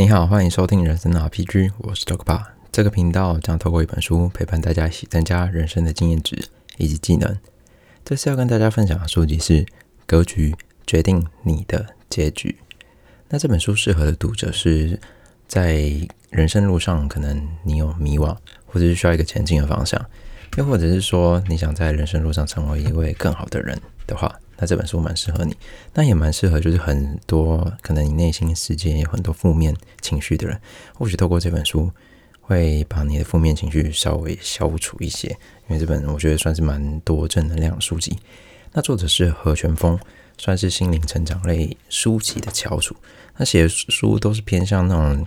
你好，欢迎收听人生的 RPG，我是 Dokpa。这个频道将透过一本书陪伴大家一起增加人生的经验值以及技能。这次要跟大家分享的书籍是《格局决定你的结局》。那这本书适合的读者是在人生路上可能你有迷惘，或者是需要一个前进的方向，又或者是说你想在人生路上成为一位更好的人的话。那这本书蛮适合你，那也蛮适合，就是很多可能你内心世界有很多负面情绪的人，或许透过这本书会把你的负面情绪稍微消除一些。因为这本我觉得算是蛮多正能量书籍。那作者是何全峰，算是心灵成长类书籍的翘楚。他写的书都是偏向那种。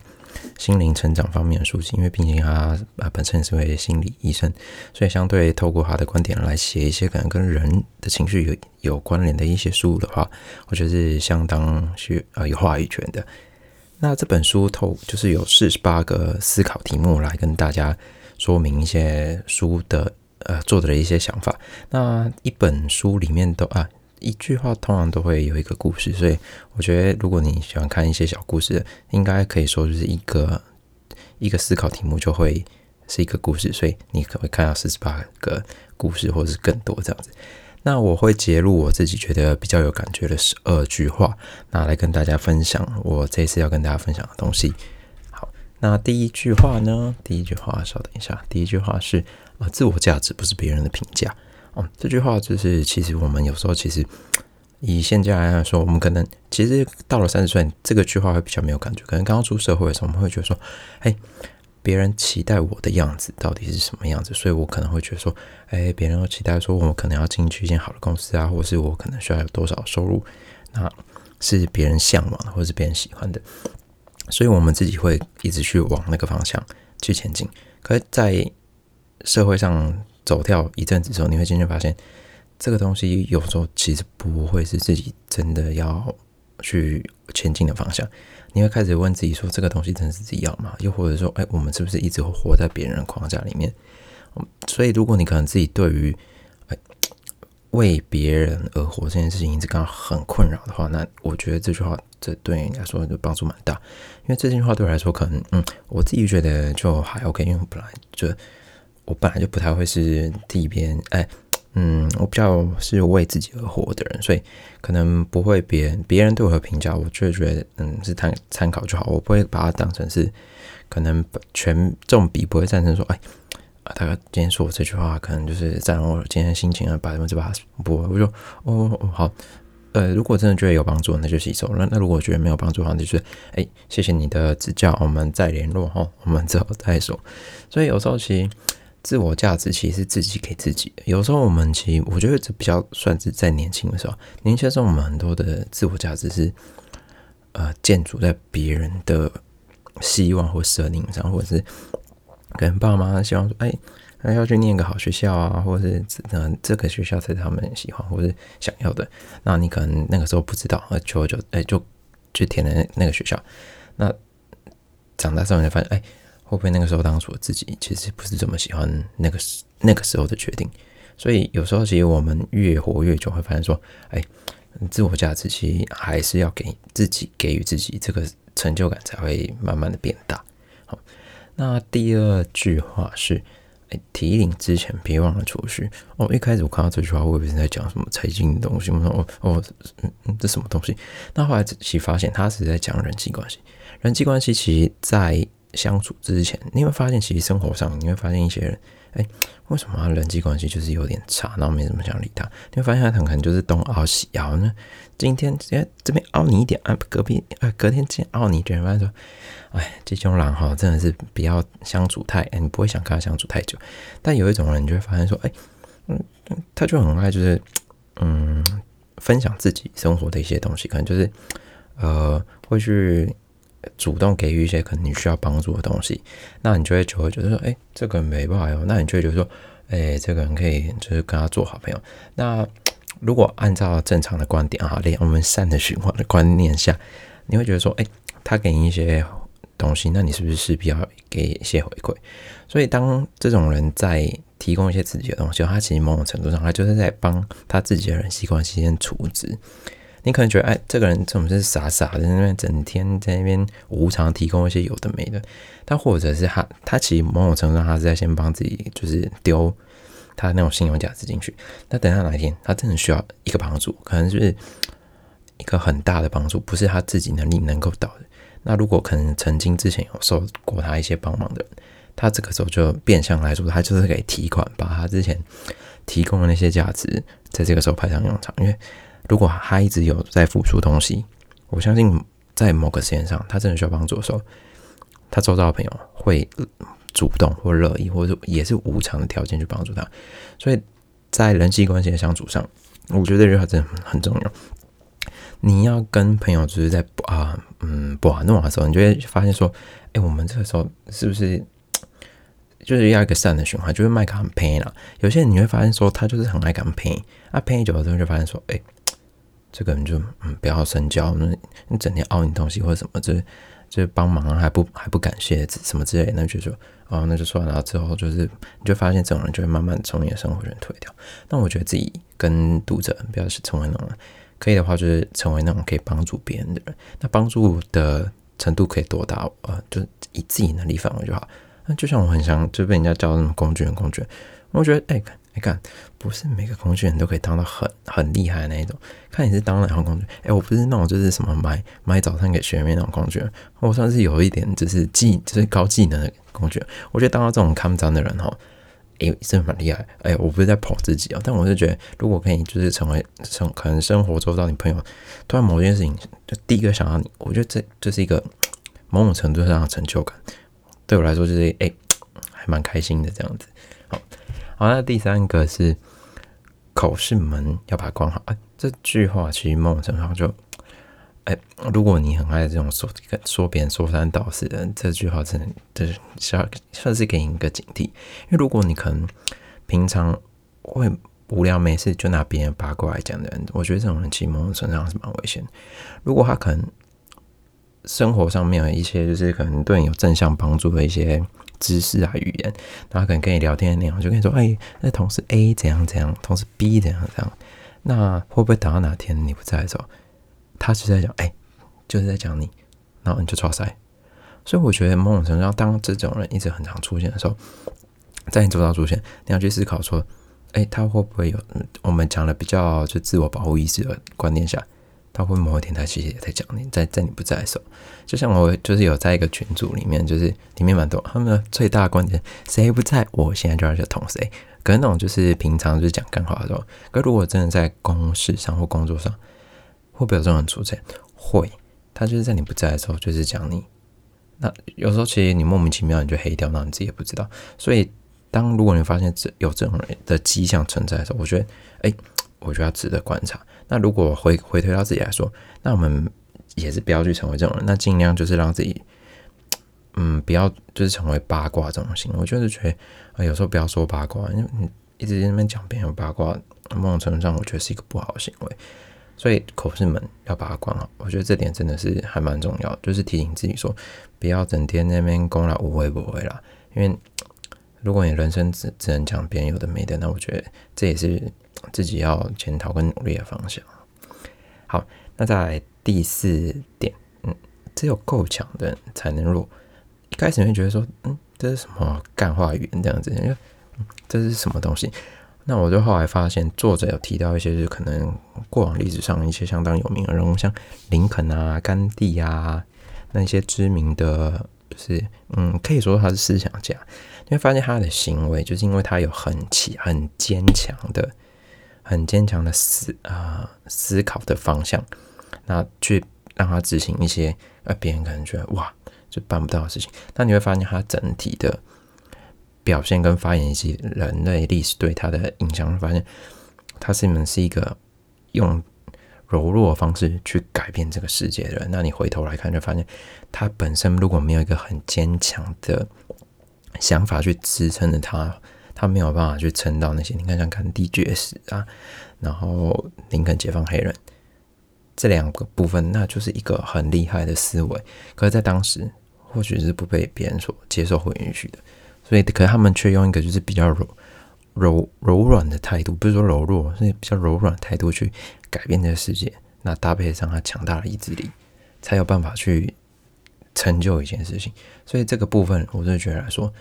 心灵成长方面的书籍，因为毕竟他啊本身是位心理医生，所以相对透过他的观点来写一些可能跟人的情绪有有关联的一些书的话，我觉得是相当需呃有话语权的。那这本书透就是有四十八个思考题目来跟大家说明一些书的呃作者的一些想法。那一本书里面都啊。一句话通常都会有一个故事，所以我觉得如果你喜欢看一些小故事，应该可以说就是一个一个思考题目就会是一个故事，所以你可能会看到四十八个故事，或是更多这样子。那我会截录我自己觉得比较有感觉的十二句话，那来跟大家分享我这次要跟大家分享的东西。好，那第一句话呢？第一句话稍等一下，第一句话是啊，自我价值不是别人的评价。哦，这句话就是，其实我们有时候其实以现在来说，我们可能其实到了三十岁，这个句话会比较没有感觉。可能刚刚出社会的时候，我们会觉得说，哎，别人期待我的样子到底是什么样子？所以我可能会觉得说，哎，别人期待说我可能要进去一间好的公司啊，或是我可能需要有多少收入，那是别人向往的，或是别人喜欢的。所以我们自己会一直去往那个方向去前进。可是，在社会上，走掉一阵子之后，你会渐渐发现，这个东西有时候其实不会是自己真的要去前进的方向。你会开始问自己说：“这个东西真的是自己要吗？”又或者说：“哎，我们是不是一直会活在别人的框架里面？”所以，如果你可能自己对于哎为别人而活这件事情一直感到很困扰的话，那我觉得这句话这对你来说的帮助蛮大。因为这句话对我来说，可能嗯，我自己觉得就还 OK，因为本来就。我本来就不太会是替别人，哎，嗯，我比较是为自己而活的人，所以可能不会别人别人对我的评价，我就觉得嗯是参参考就好，我不会把它当成是可能全重比，不会赞成说，哎，啊，他今天说我这句话，可能就是占我今天心情啊，百分之八十不，我就哦哦好，呃，如果真的觉得有帮助，那就吸收；那那如果觉得没有帮助的话，就是哎，谢谢你的指教，我们再联络哈，我们之后再说。所以有时候其实。自我价值其实是自己给自己的。有时候我们其实，我觉得这比较算是在年轻的时候。年轻的时候，我们很多的自我价值是呃建筑在别人的希望或设定上，或者是可能爸妈希望说，哎，要去念个好学校啊，或者是嗯这个学校才是他们喜欢或是想要的。那你可能那个时候不知道，而就就哎就去填了那个学校。那长大之后你就发现，哎。会不会那个时候当初自己其实不是这么喜欢那个那个时候的决定？所以有时候其实我们越活越久，会发现说，哎，自我价值其实还是要给自己给予自己这个成就感，才会慢慢的变大。好，那第二句话是，哎，提领之前别忘了储蓄。哦，一开始我看到这句话，我以为是在讲什么财经的东西。我说，哦哦，嗯嗯，这什么东西？那后来仔细发现，他是在讲人际关系。人际关系其实，在相处之前，你会发现，其实生活上你会发现一些人，哎，为什么他人际关系就是有点差，然后没什么想理他？你会发现他很可能就是东凹西凹呢。今天哎这边凹你一点，啊隔壁呃隔天见凹你一点，发现说，哎这种人哈真的是不要相处太，哎你不会想跟他相处太久。但有一种人，你就会发现说，哎嗯他就很爱就是嗯分享自己生活的一些东西，可能就是呃会去。主动给予一些可能你需要帮助的东西，那你就会就会觉得说，哎，这个人没办法哟。那你就会觉得说，哎，这个人可以就是跟他做好朋友。那如果按照正常的观点啊，连我们善的循环的观念下，你会觉得说，哎，他给你一些东西，那你是不是势必要给一些回馈？所以当这种人在提供一些自己的东西，他其实某种程度上，他就是在帮他自己的人际关系先处置。你可能觉得，哎，这个人怎么是傻傻的，那边整天在那边无偿提供一些有的没的。但或者是他，他其实某种程度上，他是在先帮自己，就是丢他那种信用价值进去。那等他哪一天，他真的需要一个帮助，可能是一个很大的帮助，不是他自己能力能够到的。那如果可能曾经之前有受过他一些帮忙的人，他这个时候就变相来说，他就是给提款，把他之前提供的那些价值，在这个时候派上用场，因为。如果他一直有在付出东西，我相信在某个时间上，他真的需要帮助的时候，他周遭的朋友会主动或乐意，或者也是无偿的条件去帮助他。所以在人际关系的相处上，我觉得这句话真的很重要。你要跟朋友就是在啊嗯不玩弄的时候，你就会发现说，哎，我们这个时候是不是 就是要一个善的循环？就是麦克很 pain 了。有些人你会发现说，他就是很爱讲 pain，啊 pain 久了之后就发现说，哎。这个人就嗯不要深交，那你整天凹你东西或者什么，这这帮忙还不还不感谢什么之类，那就说哦那就算了。之后就是你就发现这种人就会慢慢从你的生活中退掉。那我觉得自己跟读者不要是成为那种可以的话，就是成为那种可以帮助别人的人。那帮助的程度可以多大？呃，就以自己能力范围就好。那就像我很想就被人家叫什么工具人工具人，我觉得哎。你看，不是每个工具人都可以当到很很厉害的那一种。看你是当哪种工具，哎，我不是那种就是什么买买早餐给学妹那种工具人，我算是有一点就是技就是高技能的工具人。我觉得当到这种看不脏的人哈，哎，真的蛮厉害。哎，我不是在捧自己啊，但我是觉得，如果可以就是成为生可能生活周到你朋友突然某件事情就第一个想到你，我觉得这这是一个某种程度上的成就感。对我来说就是哎，还蛮开心的这样子。好。那第三个是口是门，要把它关好。哎，这句话其实某种程度上就，哎，如果你很爱这种说说别人说三道四的，这句话真的就是算算是给你一个警惕。因为如果你可能平常会无聊没事就拿别人八卦来讲的人，我觉得这种人其实某种程度上是蛮危险。如果他可能生活上面有一些就是可能对你有正向帮助的一些。知识啊，语言，他可能跟你聊天的内容，就跟你说，哎，那同事 A 怎样怎样，同事 B 怎样怎样，那会不会等到哪天你不在的时候，他是在讲，哎，就是在讲你，然后你就抓塞。所以我觉得某种程度上，当这种人一直很常出现的时候，在你周遭出现，你要去思考说，哎，他会不会有我们讲的比较就自我保护意识的观念下。他会某一天，他其实也在讲你，在在你不在的时候，就像我就是有在一个群组里面，就是里面蛮多他们的最大观点，谁不在，我现在就要去捅谁。可能那种就是平常就是讲干话的时候，可如果真的在公事上或工作上，会不会有这种出现？会，他就是在你不在的时候，就是讲你。那有时候其实你莫名其妙你就黑掉，那你自己也不知道。所以当如果你发现这有这种人的迹象存在的时候，我觉得，哎。我觉得值得观察。那如果回回推到自己来说，那我们也是不要去成为这种人。那尽量就是让自己，嗯，不要就是成为八卦这种行为。我就是觉得啊，有时候不要说八卦，因为你一直在那边讲别人八卦，某种程度上我觉得是一个不好的行为。所以口是门，要把它关好。我觉得这点真的是还蛮重要，就是提醒自己说，不要整天那边公了无谓不会啦。因为如果你人生只只能讲别人有的没的，那我觉得这也是。自己要检讨跟努力的方向。好，那在第四点，嗯，只有够强的人才能弱。一开始你会觉得说，嗯，这是什么干话语这样子？因为这是什么东西？那我就后来发现，作者有提到一些，就是可能过往历史上一些相当有名的人物，像林肯啊、甘地啊，那些知名的，就是嗯，可以说他是思想家。你会发现他的行为，就是因为他有很起很坚强的。很坚强的思啊思考的方向，那去让他执行一些呃别人可能觉得哇就办不到的事情，那你会发现他整体的表现跟发言以及人类历史对他的影响，会发现他是们是一个用柔弱的方式去改变这个世界的人。那你回头来看，就发现他本身如果没有一个很坚强的想法去支撑着他。他没有办法去撑到那些，你看像甘地绝食啊，然后林肯解放黑人这两个部分，那就是一个很厉害的思维。可是，在当时或许是不被别人所接受或允许的，所以，可是他们却用一个就是比较柔柔柔软的态度，不是说柔弱，是比较柔软态度去改变这个世界。那搭配上他强大的意志力，才有办法去成就一件事情。所以这个部分，我就觉得来说，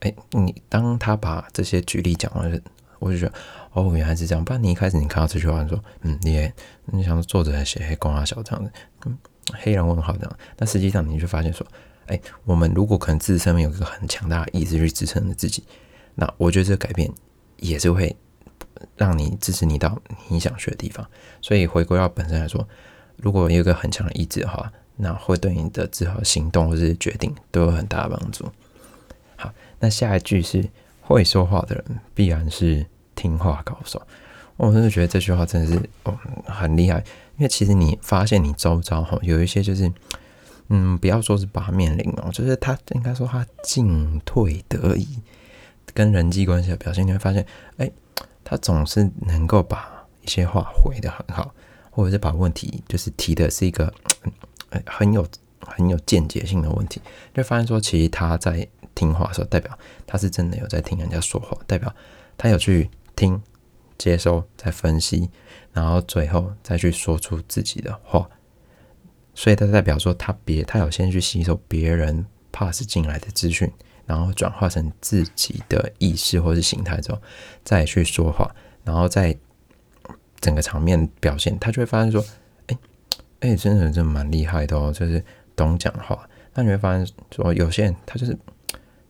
哎，你当他把这些举例讲完，我就觉得，哦，原来是这样。不然你一开始你看到这句话，你说，嗯，你你想作者写黑光啊小这样子，嗯，黑人问号这样，但实际上你就发现说，哎，我们如果可能自身有一个很强大的意志去支撑着自己，那我觉得这个改变也是会。让你支持你到你想去的地方，所以回归到本身来说，如果有一个很强的意志的话，那会对你的之后行动或是决定都有很大的帮助。那下一句是会说话的人必然是听话高手。我真的觉得这句话真的是哦很厉害，因为其实你发现你周遭哈有一些就是嗯，不要说是八面玲珑，就是他应该说他进退得宜，跟人际关系的表现，你会发现哎。他总是能够把一些话回的很好，或者是把问题就是提的是一个很有很有见解性的问题，就发现说，其实他在听话的时候，代表他是真的有在听人家说话，代表他有去听、接收、再分析，然后最后再去说出自己的话，所以他代表说，他别他有先去吸收别人 pass 进来的资讯。然后转化成自己的意识或是形态之后，再去说话，然后在整个场面表现，他就会发现说：“哎，哎，真的真的蛮厉害的哦，就是懂讲话。”那你会发现说，有些人他就是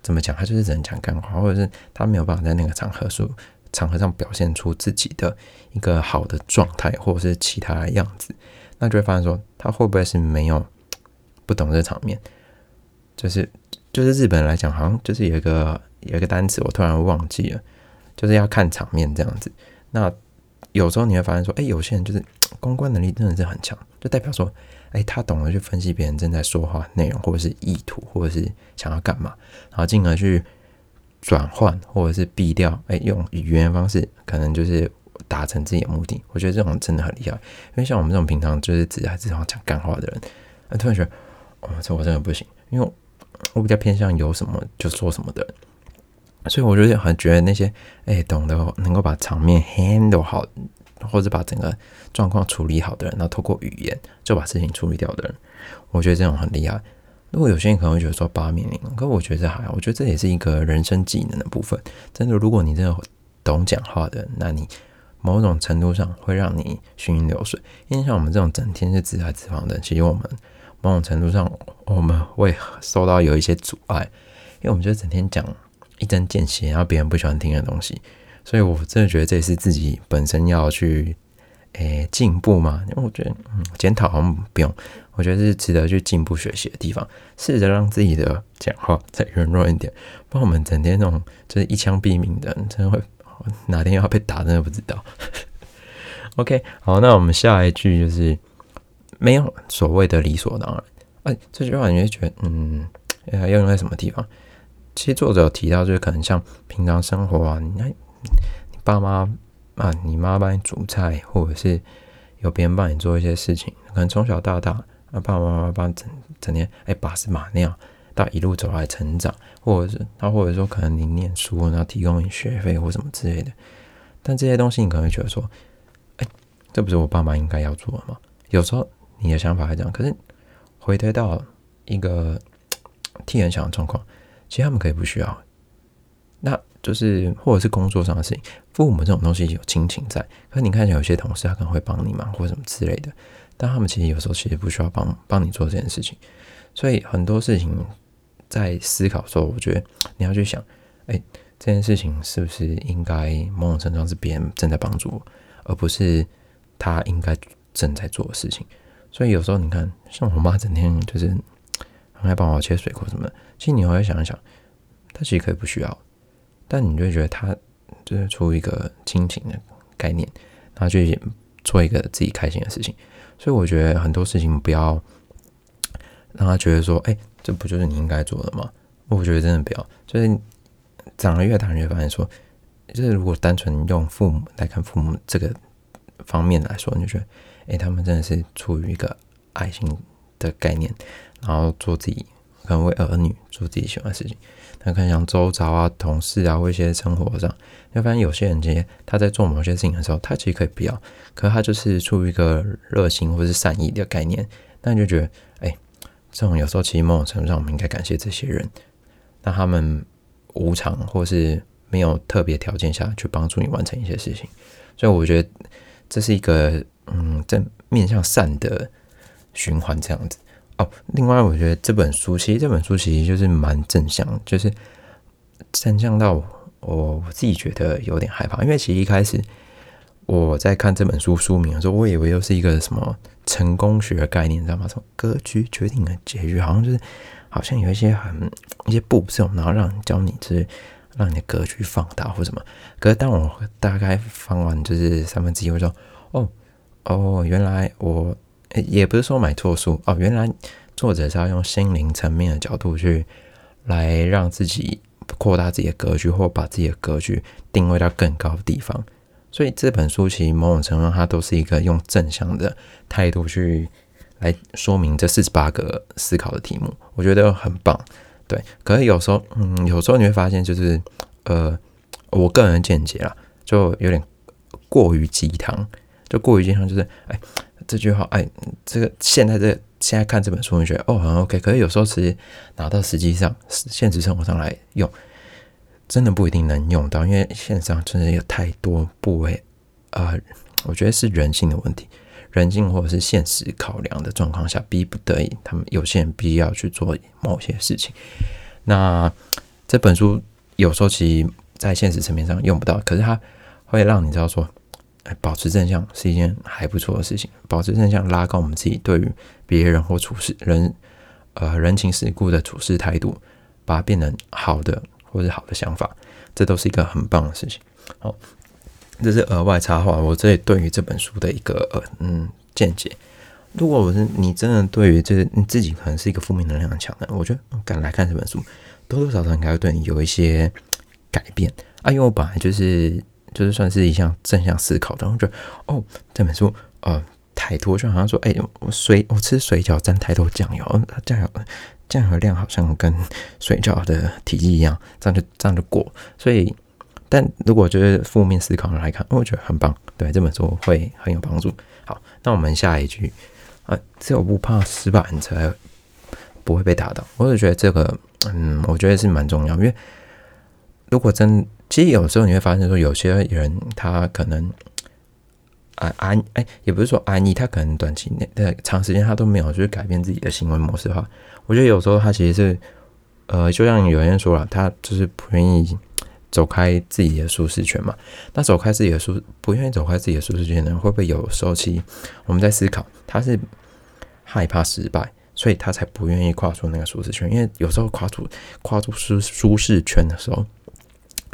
怎么讲，他就是只能讲干话，或者是他没有办法在那个场合说场合上表现出自己的一个好的状态，或者是其他的样子，那就会发现说，他会不会是没有不懂这场面，就是。就是日本来讲，好像就是有一个有一个单词，我突然忘记了，就是要看场面这样子。那有时候你会发现说，哎，有些人就是 公关能力真的是很强，就代表说，哎，他懂得去分析别人正在说话内容，或者是意图，或者是想要干嘛，然后进而去转换或者是避掉，哎，用语言方式可能就是达成自己的目的。我觉得这种真的很厉害，因为像我们这种平常就是只在日常讲干话的人，突然觉得，哦，这我真的不行，因为。我比较偏向有什么就说什么的，所以我就很觉得那些哎懂得能够把场面 handle 好，或者把整个状况处理好的人，然后透过语言就把事情处理掉的人，我觉得这种很厉害。如果有些人可能会觉得说八面玲珑，可我觉得还好，我觉得这也是一个人生技能的部分。真的，如果你真的懂讲话的，那你某种程度上会让你行云流水。因为像我们这种整天是自来自往的，其实我们。某种程度上，我们会受到有一些阻碍，因为我们就整天讲一针见血，然后别人不喜欢听的东西，所以我真的觉得这也是自己本身要去诶进步嘛。因为我觉得，嗯，检讨好像不用，我觉得是值得去进步学习的地方，试着让自己的讲话 再圆润一点。不然我们整天那种就是一枪毙命的，真的会哪天要被打，真的不知道。OK，好，那我们下一句就是。没有所谓的理所当然。哎，这句话你会觉得，嗯，要用在什么地方？其实作者有提到，就是可能像平常生活啊，你看你爸妈啊，你妈帮你煮菜，或者是有别人帮你做一些事情，可能从小到大，啊，爸爸妈妈帮你整整天哎把屎马尿，到一路走来成长，或者是他或者说可能你念书，然后提供你学费或什么之类的。但这些东西你可能会觉得说，哎，这不是我爸妈应该要做的吗？有时候。你的想法是这样，可是回推到一个替人想的状况，其实他们可以不需要，那就是或者是工作上的事情，父母这种东西有亲情在，可是你看有些同事他可能会帮你忙或什么之类的，但他们其实有时候其实不需要帮帮你做这件事情，所以很多事情在思考的时候，我觉得你要去想，哎，这件事情是不是应该某种程度上是别人正在帮助我，而不是他应该正在做的事情。所以有时候你看，像我妈整天就是很爱帮我切水果什么的。其实你会想一想，她其实可以不需要，但你就觉得他就是出于一个亲情的概念，然后去做一个自己开心的事情。所以我觉得很多事情不要让他觉得说，哎，这不就是你应该做的吗？我觉得真的不要。就是长得越大，越发现说，就是如果单纯用父母来看父母这个方面来说，你就觉得。哎，他们真的是出于一个爱心的概念，然后做自己可能为儿女做自己喜欢的事情。那可能像周遭啊、同事啊，或一些生活上，你会发现有些人其实他在做某些事情的时候，他其实可以不要，可是他就是出于一个热心或是善意的概念，那你就觉得，哎，这种有时候其实某种程度上，我们应该感谢这些人，那他们无偿或是没有特别条件下去帮助你完成一些事情，所以我觉得这是一个嗯，正面向善的循环这样子。哦，另外我觉得这本书其实这本书其实就是蛮正向，就是正向到我我自己觉得有点害怕，因为其实一开始我在看这本书书名的时候，我以为又是一个什么成功学概念，你知道吗？什么格局决定了结局，好像就是好像有一些很一些步骤，然后让你教你就是让你的格局放大或什么。可是当我大概翻完就是三分之一，我说哦哦，原来我。也不是说买错书哦，原来作者是要用心灵层面的角度去来让自己扩大自己的格局，或把自己的格局定位到更高的地方。所以这本书其实某种程度上，它都是一个用正向的态度去来说明这四十八个思考的题目，我觉得很棒。对，可是有时候，嗯，有时候你会发现，就是呃，我个人见解啦，就有点过于鸡汤，就过于鸡汤，就是哎。这句话，哎，这个现在这现在看这本书，你觉得哦很 OK，可是有时候其实拿到实际上现实生活上来用，真的不一定能用到，因为现实上真的有太多部位，呃，我觉得是人性的问题，人性或者是现实考量的状况下，逼不得已，他们有些人必要去做某些事情。那这本书有时候其实在现实层面上用不到，可是它会让你知道说。保持正向是一件还不错的事情。保持正向，拉高我们自己对于别人或处事人，呃，人情世故的处事态度，把它变成好的或者好的想法，这都是一个很棒的事情。好，这是额外插话，我这里对于这本书的一个呃嗯见解。如果我是你真的对于这你自己可能是一个负面能量强的，我觉得敢来看这本书，多多少少应该会对你有一些改变啊。因为我本来就是。就是算是一项正向思考，然后觉得哦，这本书呃太多，就好像说，哎，我水我吃水饺沾太多酱油，它酱油酱油量好像跟水饺的体积一样，这样就这样就过。所以，但如果就是负面思考来看，我觉得很棒，对这本书会很有帮助。好，那我们下一句啊，只有不怕失败，才不会被打倒。我就觉得这个，嗯，我觉得是蛮重要，因为如果真。其实有时候你会发现，说有些人他可能安安哎，也不是说安逸，他可能短期内的长时间他都没有去改变自己的行为模式的话，我觉得有时候他其实是呃，就像有人说了，他就是不愿意走开自己的舒适圈嘛。那走开自己的舒不愿意走开自己的舒适圈的人，会不会有时候其实我们在思考，他是害怕失败，所以他才不愿意跨出那个舒适圈。因为有时候跨出跨出舒舒适圈的时候。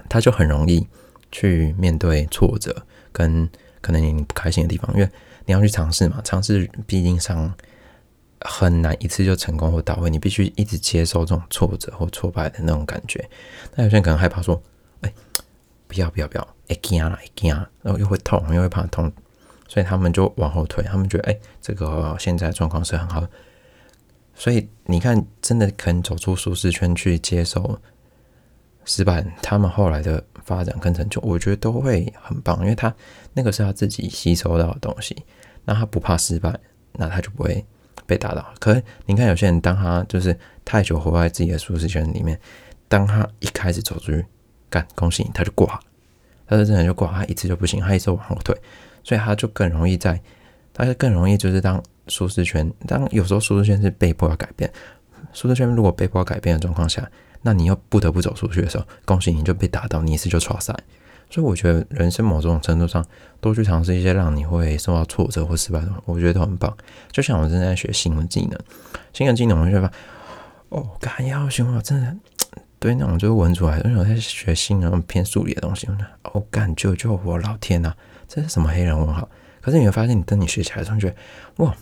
他就很容易去面对挫折跟可能你不开心的地方，因为你要去尝试嘛，尝试毕竟上很难一次就成功或到位，你必须一直接受这种挫折或挫败的那种感觉。那有些人可能害怕说：“哎，不要不要不要，哎惊啊哎惊啊，然后又会痛又会怕痛，所以他们就往后退。他们觉得：哎，这个现在状况是很好，所以你看，真的肯走出舒适圈去接受。”失败，他们后来的发展跟成就，我觉得都会很棒，因为他那个是他自己吸收到的东西。那他不怕失败，那他就不会被打倒。可是你看，有些人当他就是太久活在自己的舒适圈里面，当他一开始走出去，干，恭喜你，他就挂，他就真的就挂，他一次就不行，他一直往后退，所以他就更容易在，他就更容易就是当舒适圈，当有时候舒适圈是被迫要改变，舒适圈如果被迫要改变的状况下。那你又不得不走出去的时候，恭喜你就被打到，你一次就挫赛。所以我觉得人生某种程度上，多去尝试一些让你会受到挫折或失败的，我觉得都很棒。就像我正在学新的技能，新的技能我就发现，哦，干要学我真的对那种就是文主来，因为我在学新的偏数理的东西，我干救救我老天呐，这是什么黑人问号？可是你会发现，你等你学起来的时候，觉得哇，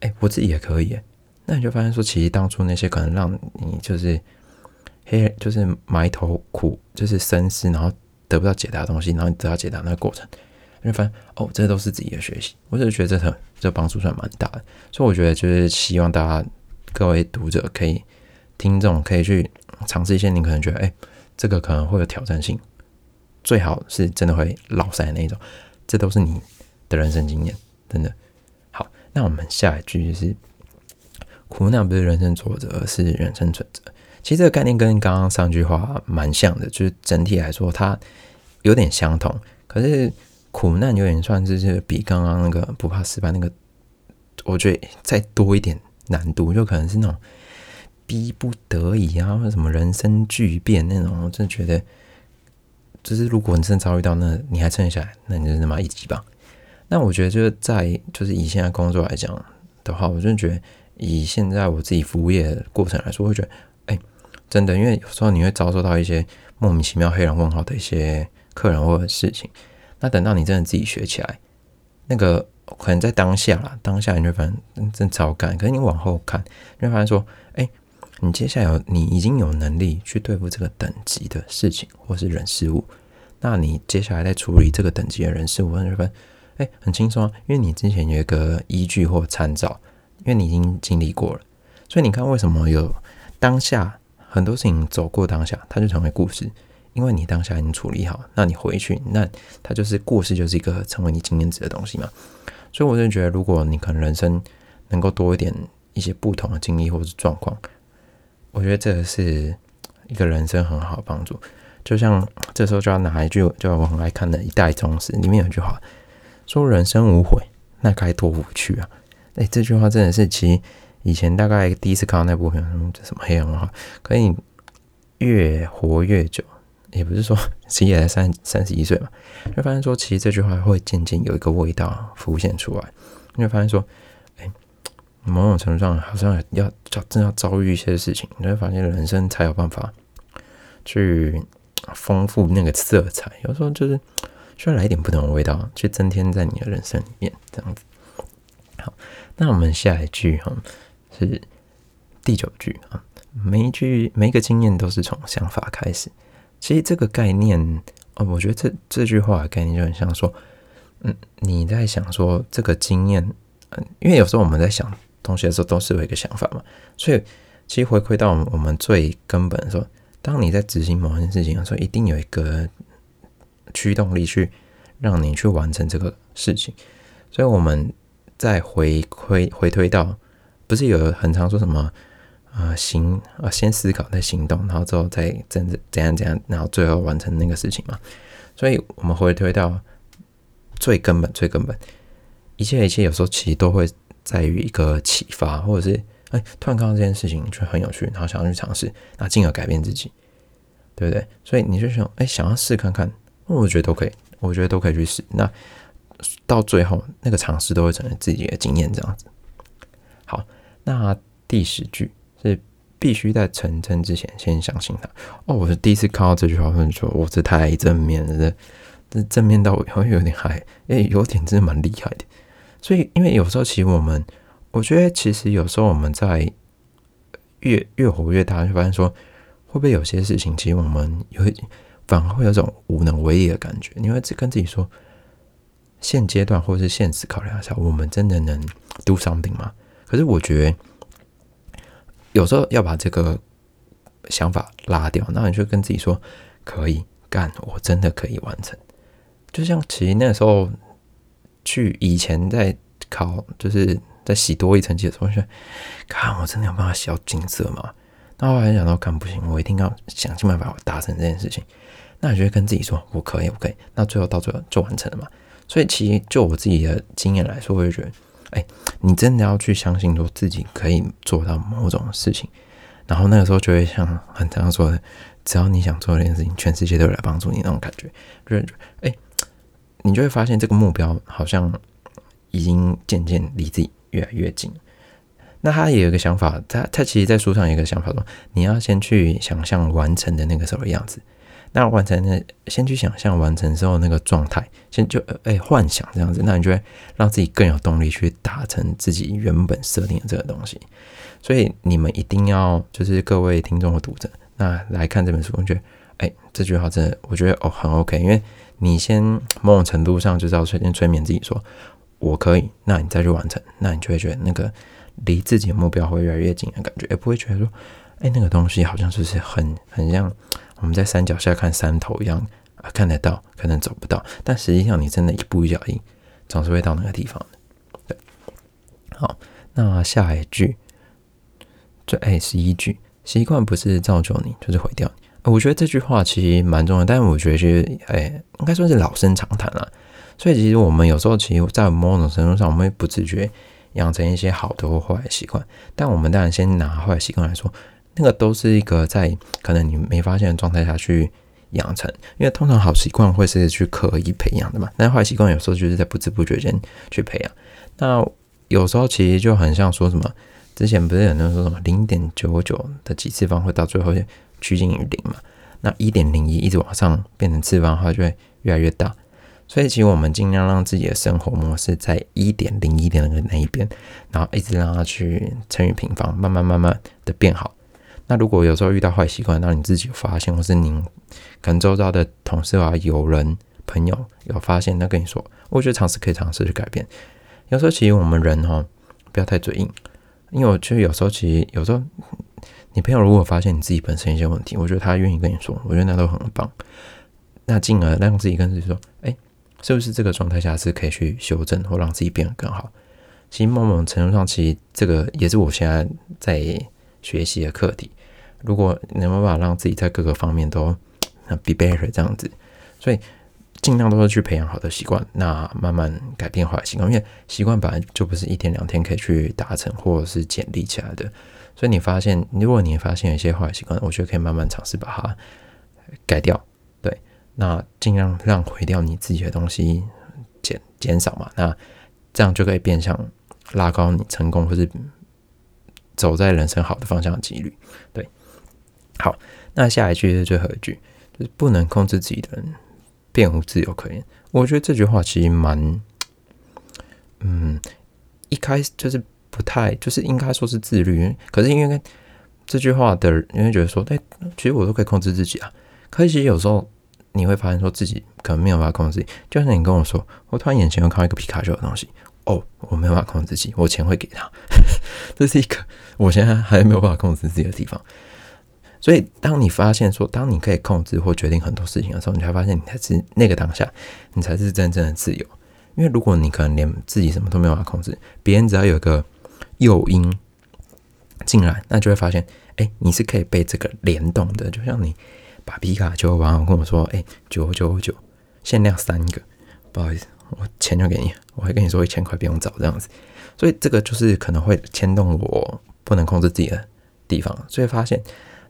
哎，我自己也可以。那你就发现说，其实当初那些可能让你就是。黑就是埋头苦，就是深思，然后得不到解答的东西，然后你得到解答那个过程，你就发现哦，这都是自己的学习。我就觉得这很这帮助算蛮大的，所以我觉得就是希望大家各位读者可以听众可以去尝试一些，你可能觉得哎，这个可能会有挑战性，最好是真的会老塞那种，这都是你的人生经验，真的。好，那我们下一句就是苦难不是人生挫折，而是人生准则。其实这个概念跟刚刚上句话蛮像的，就是整体来说它有点相同，可是苦难有点算是是比刚刚那个不怕失败那个，我觉得再多一点难度，就可能是那种逼不得已啊，或者什么人生巨变那种，我真的觉得，就是如果你真的遭遇到那，你还撑下来，那你就他妈一级棒。那我觉得就是在就是以现在工作来讲的话，我真的觉得以现在我自己服务业过程来说，我觉得。真的，因为有时候你会遭受到一些莫名其妙黑人问号的一些客人或者事情，那等到你真的自己学起来，那个可能在当下啦，当下你会发现真超干。可是你往后看，你会发现说，哎，你接下来有你已经有能力去对付这个等级的事情或是人事物，那你接下来在处理这个等级的人事物，你会发现，哎，很轻松啊，因为你之前有一个依据或参照，因为你已经经历过了，所以你看为什么有当下。很多事情走过当下，它就成为故事，因为你当下已经处理好，那你回去，那它就是故事，就是一个成为你经验值的东西嘛。所以我就觉得，如果你可能人生能够多一点一些不同的经历或者是状况，我觉得这是一个人生很好的帮助。就像这时候就要拿一句，就我很爱看的《一代宗师》里面有一句话说：“人生无悔，那该多无趣啊！”哎，这句话真的是其实。以前大概第一次看到那部片，这什么黑人文化？可以越活越久，也不是说 其实也才三三十一岁嘛，就发现说，其实这句话会渐渐有一个味道浮现出来。你会发现说，哎，某种程度上好像要要真要遭遇一些事情，你会发现人生才有办法去丰富那个色彩。有时候就是需要来一点不同的味道，去增添在你的人生里面，这样子。好，那我们下一句哈。是第九句啊，每一句每一个经验都是从想法开始。其实这个概念哦，我觉得这这句话的概念就很像说，嗯，你在想说这个经验，嗯，因为有时候我们在想东西的时候都是有一个想法嘛，所以其实回馈到我们最根本说，当你在执行某件事情的时候，一定有一个驱动力去让你去完成这个事情。所以我们再回馈回推到。不是有很常说什么啊行啊先思考再行动，然后之后再怎怎样怎样，然后最后完成那个事情嘛？所以我们回推到最根本最根本，一切一切有时候其实都会在于一个启发，或者是哎突然看到这件事情就很有趣，然后想要去尝试，那进而改变自己，对不对？所以你就想哎想要试看看，我觉得都可以，我觉得都可以去试。那到最后那个尝试都会成为自己的经验，这样子。那第十句是必须在成真之前先相信他。哦，我是第一次看到这句话，我就说，我这太正面了，这正面到会有点嗨，哎，有点真的蛮厉害的。所以，因为有时候其实我们，我觉得其实有时候我们在越越活越大，就发现说，会不会有些事情，其实我们有反而会有种无能为力的感觉。你会跟自己说，现阶段或是现实考量下，我们真的能 do something 吗？可是我觉得有时候要把这个想法拉掉，那你就跟自己说可以干，我真的可以完成。就像其实那时候去以前在考，就是在洗多一层级的时候，我说看我真的有办法洗到金色吗？那后来想到看不行，我一定要想尽办法我达成这件事情。那你就会跟自己说我可以，我可以。那最后到最后就完成了嘛。所以其实就我自己的经验来说，我就觉得。哎，你真的要去相信说自己可以做到某种事情，然后那个时候就会像很常说的，只要你想做这件事情，全世界都会来帮助你那种感觉。就是哎，你就会发现这个目标好像已经渐渐离自己越来越近。那他也有一个想法，他他其实，在书上有一个想法说，你要先去想象完成的那个时候的样子。那完成呢？先去想象完成之后那个状态，先就哎幻想这样子，那你就会让自己更有动力去达成自己原本设定的这个东西。所以你们一定要就是各位听众和读者，那来看这本书，我觉得哎这句话真的我觉得哦很 OK，因为你先某种程度上就是要先催眠自己说我可以，那你再去完成，那你就会觉得那个离自己的目标会越来越近的感觉，也不会觉得说哎，那个东西好像就是很很像我们在山脚下看山头一样啊，看得到，可能走不到，但实际上你真的一步一脚印，总是会到那个地方的。对，好，那下一句，这哎十一句，习惯不是造就你，就是毁掉你。我觉得这句话其实蛮重要，但是我觉得其实哎，应该算是老生常谈了。所以其实我们有时候其实，在某种程度上，我们会不自觉养成一些好的或坏的习惯。但我们当然先拿坏习惯来说，那个都是一个在可能你没发现的状态下去养成。因为通常好习惯会是去刻意培养的嘛，但坏习惯有时候就是在不知不觉间去培养。那有时候其实就很像说什么，之前不是有人说什么零点九九的几次方会到最后趋近于零嘛？那一点零一一直往上变成次方的话，就会越来越大。所以其实我们尽量让自己的生活模式在一点零一点那个那一边，然后一直让它去乘以平方，慢慢慢慢的变好。那如果有时候遇到坏习惯，那你自己发现，或是您可能周遭的同事啊、友人、朋友有发现，那跟你说，我觉得尝试可以尝试去改变。有时候其实我们人哈，不要太嘴硬，因为我觉得有时候其实有时候。你朋友如果发现你自己本身一些问题，我觉得他愿意跟你说，我觉得那都很棒。那进而让自己跟自己说，哎，是不是这个状态下是可以去修正或让自己变得更好？其实某种程度上，其实这个也是我现在在学习的课题。如果能办法让自己在各个方面都 be better 这样子，所以尽量都是去培养好的习惯，那慢慢改变坏习惯，因为习惯本来就不是一天两天可以去达成或者是建立起来的。所以你发现，如果你发现一些坏习惯，我觉得可以慢慢尝试把它改掉。对，那尽量让毁掉你自己的东西减减少嘛。那这样就可以变相拉高你成功或是走在人生好的方向的几率。对，好，那下一句是最后一句，就是不能控制自己的人，便无自由可言。我觉得这句话其实蛮，嗯，一开始就是。不太就是应该说是自律，可是因为这句话的，因为觉得说，哎，其实我都可以控制自己啊。可是其实有时候你会发现，说自己可能没有办法控制自己。就像你跟我说，我突然眼前又看到一个皮卡丘的东西，哦，我没有办法控制自己，我钱会给他。这是一个我现在还没有办法控制自己的地方。所以，当你发现说，当你可以控制或决定很多事情的时候，你才发现你才是那个当下，你才是真正的自由。因为如果你可能连自己什么都没有办法控制，别人只要有一个。诱因进来，那就会发现，哎，你是可以被这个联动的。就像你把皮卡丘，然后跟我说，哎，九九九，限量三个，不好意思，我钱就给你，我会跟你说一千块不用找这样子。所以这个就是可能会牵动我不能控制自己的地方。所以发现，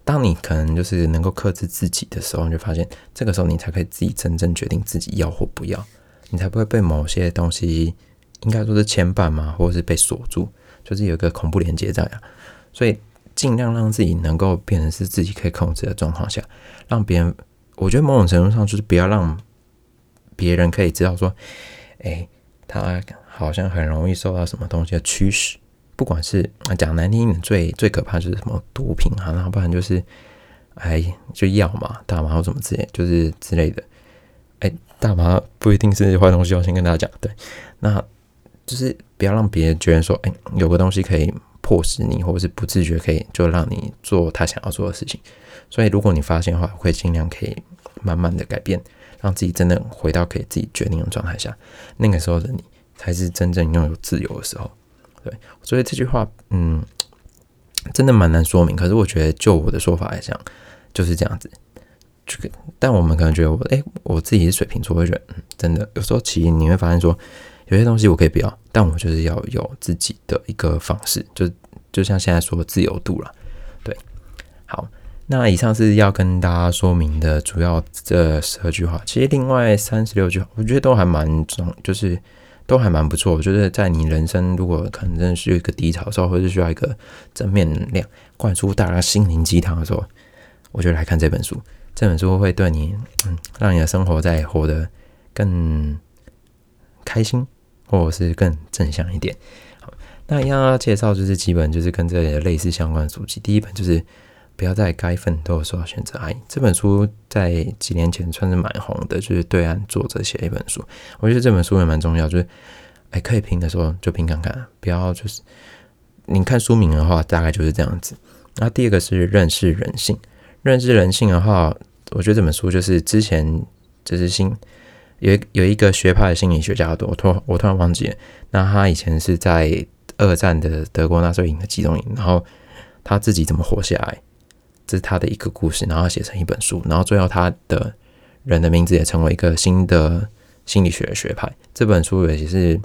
当你可能就是能够克制自己的时候，你就发现这个时候你才可以自己真正决定自己要或不要，你才不会被某些东西应该说是牵绊嘛，或者是被锁住。就是有一个恐怖连接在啊，所以尽量让自己能够变成是自己可以控制的状况下，让别人，我觉得某种程度上就是不要让别人可以知道说，哎，他好像很容易受到什么东西的驱使，不管是讲难听一点，最最可怕就是什么毒品啊，然后不然就是哎就药嘛，大麻或什么之类，就是之类的，哎，大麻不一定是坏东西，我先跟大家讲，对，那。就是不要让别人觉得说，哎，有个东西可以迫使你，或者是不自觉可以就让你做他想要做的事情。所以，如果你发现的话，会尽量可以慢慢的改变，让自己真的回到可以自己决定的状态下。那个时候的你，才是真正拥有自由的时候。对，所以这句话，嗯，真的蛮难说明。可是我觉得，就我的说法来讲，就是这样子。这个，但我们可能觉得我，哎，我自己是水瓶座，会觉得，嗯，真的有时候其实你会发现说。有些东西我可以不要，但我就是要有自己的一个方式，就就像现在说的自由度了。对，好，那以上是要跟大家说明的主要这十二句话。其实另外三十六句话，我觉得都还蛮重，就是都还蛮不错。就是在你人生如果可能真的是一个低潮的时候，或者需要一个正面能量灌输大家心灵鸡汤的时候，我就来看这本书。这本书会对你，嗯，让你的生活在活得更开心。或者是更正向一点。好，那一样要介绍就是几本就是跟这类似相关的书籍。第一本就是不要在该奋斗的时候选择爱。这本书在几年前算是蛮红的，就是对岸作者写一本书。我觉得这本书也蛮重要，就是哎可以拼的时候就拼看看，不要就是你看书名的话大概就是这样子。那第二个是认识人性。认识人性的话，我觉得这本书就是之前就是心有有一个学派的心理学家，我突我突然忘记了。那他以前是在二战的德国纳粹营的集中营，然后他自己怎么活下来，是他的一个故事，然后写成一本书，然后最后他的人的名字也成为一个新的心理学学派。这本书也是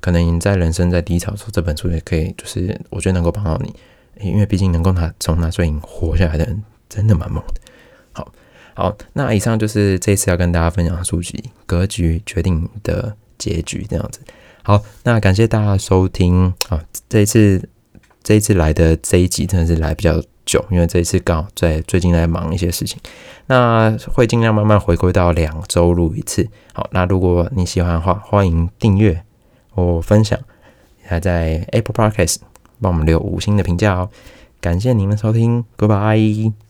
可能你在人生在低潮的时候，这本书也可以，就是我觉得能够帮到你，因为毕竟能够拿从纳粹营活下来的人。真的蛮猛的，好好，那以上就是这次要跟大家分享的书籍《格局决定的结局》这样子。好，那感谢大家收听啊！这一次这一次来的这一集真的是来比较久，因为这一次刚好在最近在忙一些事情，那会尽量慢慢回归到两周录一次。好，那如果你喜欢的话，欢迎订阅或分享，还在 Apple Podcast 帮我们留五星的评价哦。感谢您的收听，Goodbye。